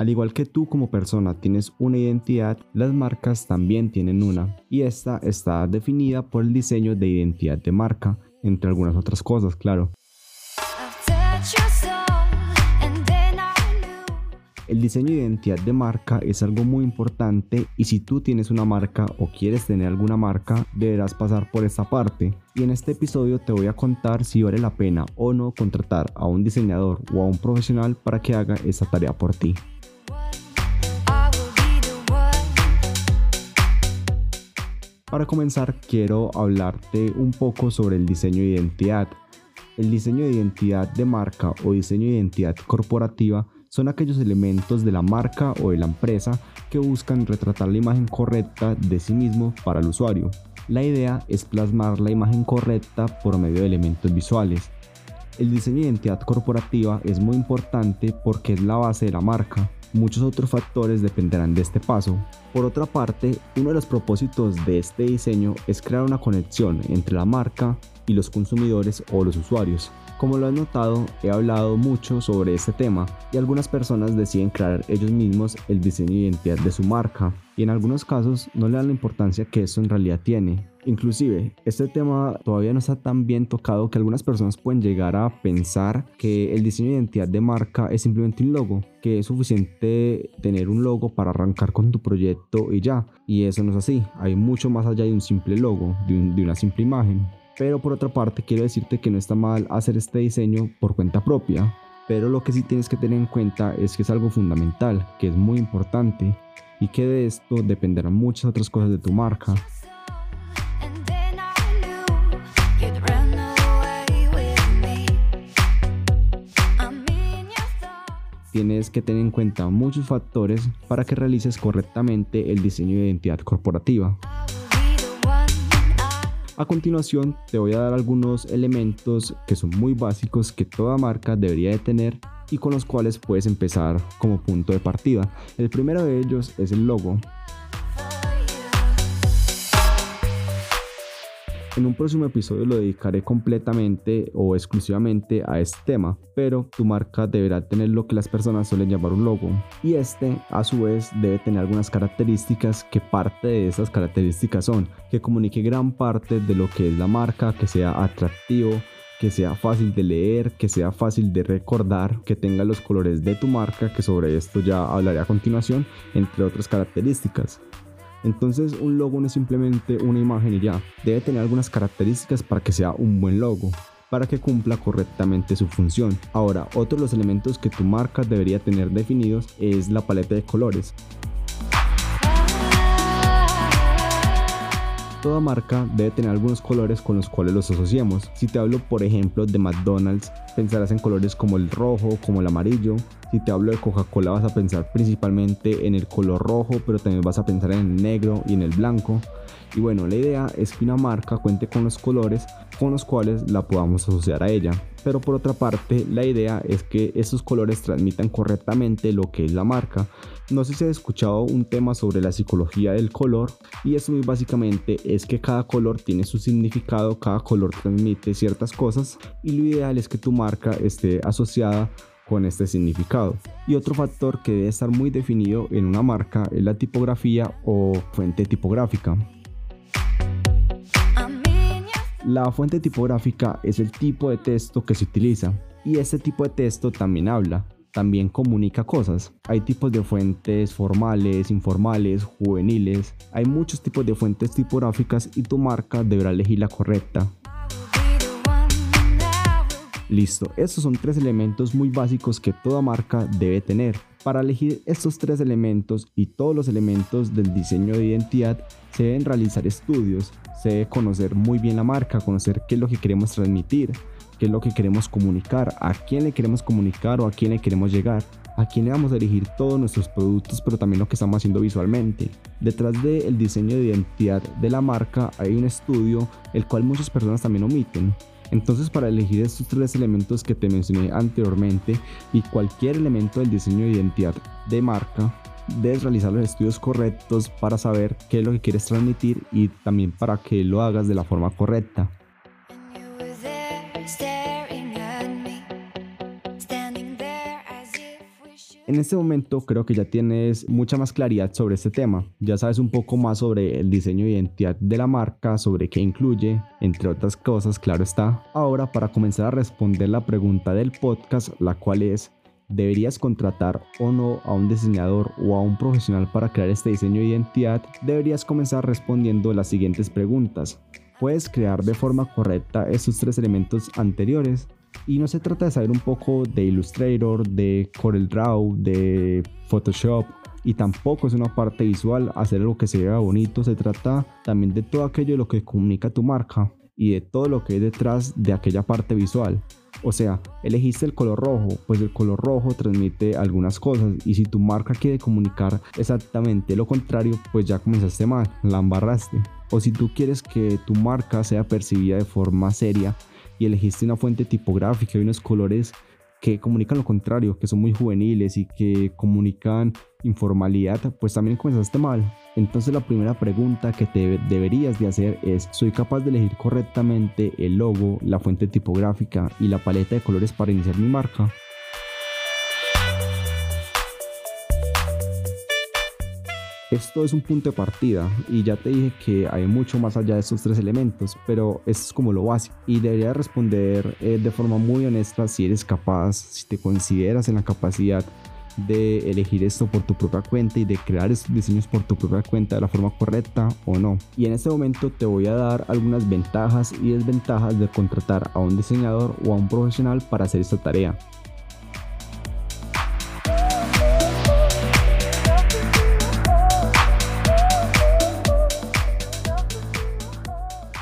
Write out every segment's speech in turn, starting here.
Al igual que tú como persona tienes una identidad, las marcas también tienen una, y esta está definida por el diseño de identidad de marca, entre algunas otras cosas, claro. El diseño de identidad de marca es algo muy importante y si tú tienes una marca o quieres tener alguna marca, deberás pasar por esta parte. Y en este episodio te voy a contar si vale la pena o no contratar a un diseñador o a un profesional para que haga esa tarea por ti. Para comenzar, quiero hablarte un poco sobre el diseño de identidad. El diseño de identidad de marca o diseño de identidad corporativa son aquellos elementos de la marca o de la empresa que buscan retratar la imagen correcta de sí mismo para el usuario. La idea es plasmar la imagen correcta por medio de elementos visuales. El diseño de identidad corporativa es muy importante porque es la base de la marca. Muchos otros factores dependerán de este paso. Por otra parte, uno de los propósitos de este diseño es crear una conexión entre la marca y los consumidores o los usuarios. Como lo has notado, he hablado mucho sobre este tema y algunas personas deciden crear ellos mismos el diseño de identidad de su marca y en algunos casos no le dan la importancia que eso en realidad tiene. Inclusive, este tema todavía no está tan bien tocado que algunas personas pueden llegar a pensar que el diseño de identidad de marca es simplemente un logo, que es suficiente tener un logo para arrancar con tu proyecto y ya. Y eso no es así, hay mucho más allá de un simple logo, de una simple imagen. Pero por otra parte quiero decirte que no está mal hacer este diseño por cuenta propia. Pero lo que sí tienes que tener en cuenta es que es algo fundamental, que es muy importante y que de esto dependerán muchas otras cosas de tu marca. Tienes que tener en cuenta muchos factores para que realices correctamente el diseño de identidad corporativa. A continuación te voy a dar algunos elementos que son muy básicos que toda marca debería de tener y con los cuales puedes empezar como punto de partida. El primero de ellos es el logo. En un próximo episodio lo dedicaré completamente o exclusivamente a este tema, pero tu marca deberá tener lo que las personas suelen llamar un logo. Y este, a su vez, debe tener algunas características que parte de esas características son que comunique gran parte de lo que es la marca, que sea atractivo, que sea fácil de leer, que sea fácil de recordar, que tenga los colores de tu marca, que sobre esto ya hablaré a continuación, entre otras características. Entonces un logo no es simplemente una imagen y ya, debe tener algunas características para que sea un buen logo para que cumpla correctamente su función. Ahora, otro de los elementos que tu marca debería tener definidos es la paleta de colores. Toda marca debe tener algunos colores con los cuales los asociamos. Si te hablo por ejemplo de McDonald's, pensarás en colores como el rojo, como el amarillo. Si te hablo de Coca-Cola vas a pensar principalmente en el color rojo, pero también vas a pensar en el negro y en el blanco. Y bueno, la idea es que una marca cuente con los colores con los cuales la podamos asociar a ella. Pero por otra parte, la idea es que esos colores transmitan correctamente lo que es la marca. No sé si has escuchado un tema sobre la psicología del color y eso muy básicamente es que cada color tiene su significado, cada color transmite ciertas cosas y lo ideal es que tu marca esté asociada con este significado. Y otro factor que debe estar muy definido en una marca es la tipografía o fuente tipográfica. La fuente tipográfica es el tipo de texto que se utiliza y este tipo de texto también habla, también comunica cosas. Hay tipos de fuentes formales, informales, juveniles. Hay muchos tipos de fuentes tipográficas y tu marca deberá elegir la correcta. Listo, estos son tres elementos muy básicos que toda marca debe tener. Para elegir estos tres elementos y todos los elementos del diseño de identidad se deben realizar estudios, se debe conocer muy bien la marca, conocer qué es lo que queremos transmitir, qué es lo que queremos comunicar, a quién le queremos comunicar o a quién le queremos llegar, a quién le vamos a dirigir todos nuestros productos, pero también lo que estamos haciendo visualmente. Detrás del diseño de identidad de la marca hay un estudio el cual muchas personas también omiten. Entonces para elegir estos tres elementos que te mencioné anteriormente y cualquier elemento del diseño de identidad de marca, debes realizar los estudios correctos para saber qué es lo que quieres transmitir y también para que lo hagas de la forma correcta. En este momento creo que ya tienes mucha más claridad sobre este tema. Ya sabes un poco más sobre el diseño de identidad de la marca, sobre qué incluye, entre otras cosas, claro está. Ahora para comenzar a responder la pregunta del podcast, la cual es ¿Deberías contratar o no a un diseñador o a un profesional para crear este diseño de identidad? Deberías comenzar respondiendo las siguientes preguntas. ¿Puedes crear de forma correcta estos tres elementos anteriores? Y no se trata de saber un poco de Illustrator, de CorelDRAW, de Photoshop, y tampoco es una parte visual hacer algo que se vea bonito, se trata también de todo aquello de lo que comunica tu marca y de todo lo que hay detrás de aquella parte visual. O sea, elegiste el color rojo, pues el color rojo transmite algunas cosas y si tu marca quiere comunicar exactamente lo contrario, pues ya comenzaste mal, la embarraste. O si tú quieres que tu marca sea percibida de forma seria y elegiste una fuente tipográfica y unos colores que comunican lo contrario, que son muy juveniles y que comunican informalidad, pues también comenzaste mal. Entonces la primera pregunta que te deberías de hacer es, ¿soy capaz de elegir correctamente el logo, la fuente tipográfica y la paleta de colores para iniciar mi marca? Esto es un punto de partida y ya te dije que hay mucho más allá de estos tres elementos, pero esto es como lo básico y deberías responder eh, de forma muy honesta si eres capaz, si te consideras en la capacidad de elegir esto por tu propia cuenta y de crear estos diseños por tu propia cuenta de la forma correcta o no. Y en este momento te voy a dar algunas ventajas y desventajas de contratar a un diseñador o a un profesional para hacer esta tarea.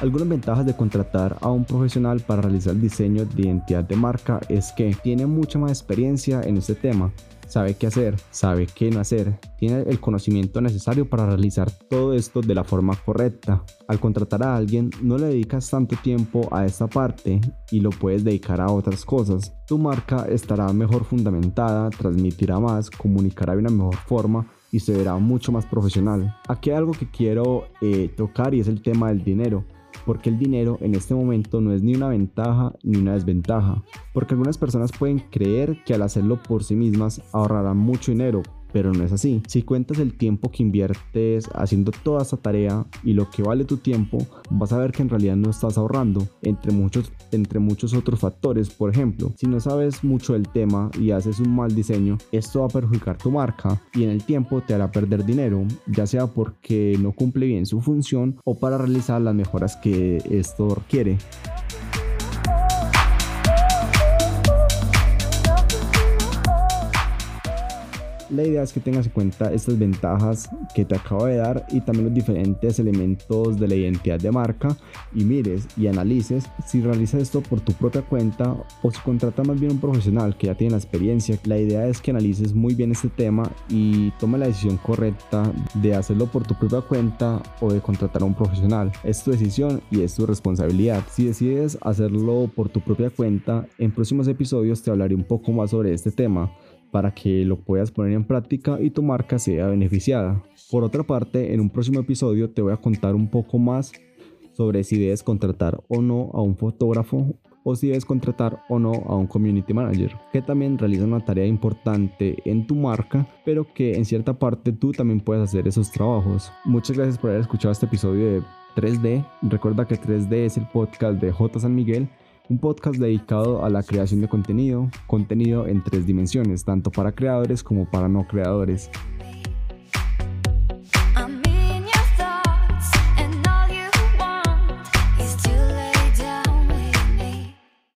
Algunas ventajas de contratar a un profesional para realizar el diseño de identidad de marca es que tiene mucha más experiencia en este tema, sabe qué hacer, sabe qué no hacer, tiene el conocimiento necesario para realizar todo esto de la forma correcta. Al contratar a alguien no le dedicas tanto tiempo a esta parte y lo puedes dedicar a otras cosas. Tu marca estará mejor fundamentada, transmitirá más, comunicará de una mejor forma y se verá mucho más profesional. Aquí hay algo que quiero eh, tocar y es el tema del dinero porque el dinero en este momento no es ni una ventaja ni una desventaja, porque algunas personas pueden creer que al hacerlo por sí mismas ahorrarán mucho dinero, pero no es así. Si cuentas el tiempo que inviertes haciendo toda esta tarea y lo que vale tu tiempo, vas a ver que en realidad no estás ahorrando, entre muchos, entre muchos otros factores. Por ejemplo, si no sabes mucho del tema y haces un mal diseño, esto va a perjudicar tu marca y en el tiempo te hará perder dinero, ya sea porque no cumple bien su función o para realizar las mejoras que esto requiere. La idea es que tengas en cuenta estas ventajas que te acabo de dar y también los diferentes elementos de la identidad de marca y mires y analices si realizas esto por tu propia cuenta o si contratas más bien un profesional que ya tiene la experiencia. La idea es que analices muy bien este tema y tome la decisión correcta de hacerlo por tu propia cuenta o de contratar a un profesional. Es tu decisión y es tu responsabilidad. Si decides hacerlo por tu propia cuenta, en próximos episodios te hablaré un poco más sobre este tema para que lo puedas poner en práctica y tu marca sea beneficiada. Por otra parte, en un próximo episodio te voy a contar un poco más sobre si debes contratar o no a un fotógrafo o si debes contratar o no a un community manager, que también realiza una tarea importante en tu marca, pero que en cierta parte tú también puedes hacer esos trabajos. Muchas gracias por haber escuchado este episodio de 3D. Recuerda que 3D es el podcast de J. San Miguel un podcast dedicado a la creación de contenido, contenido en tres dimensiones, tanto para creadores como para no creadores.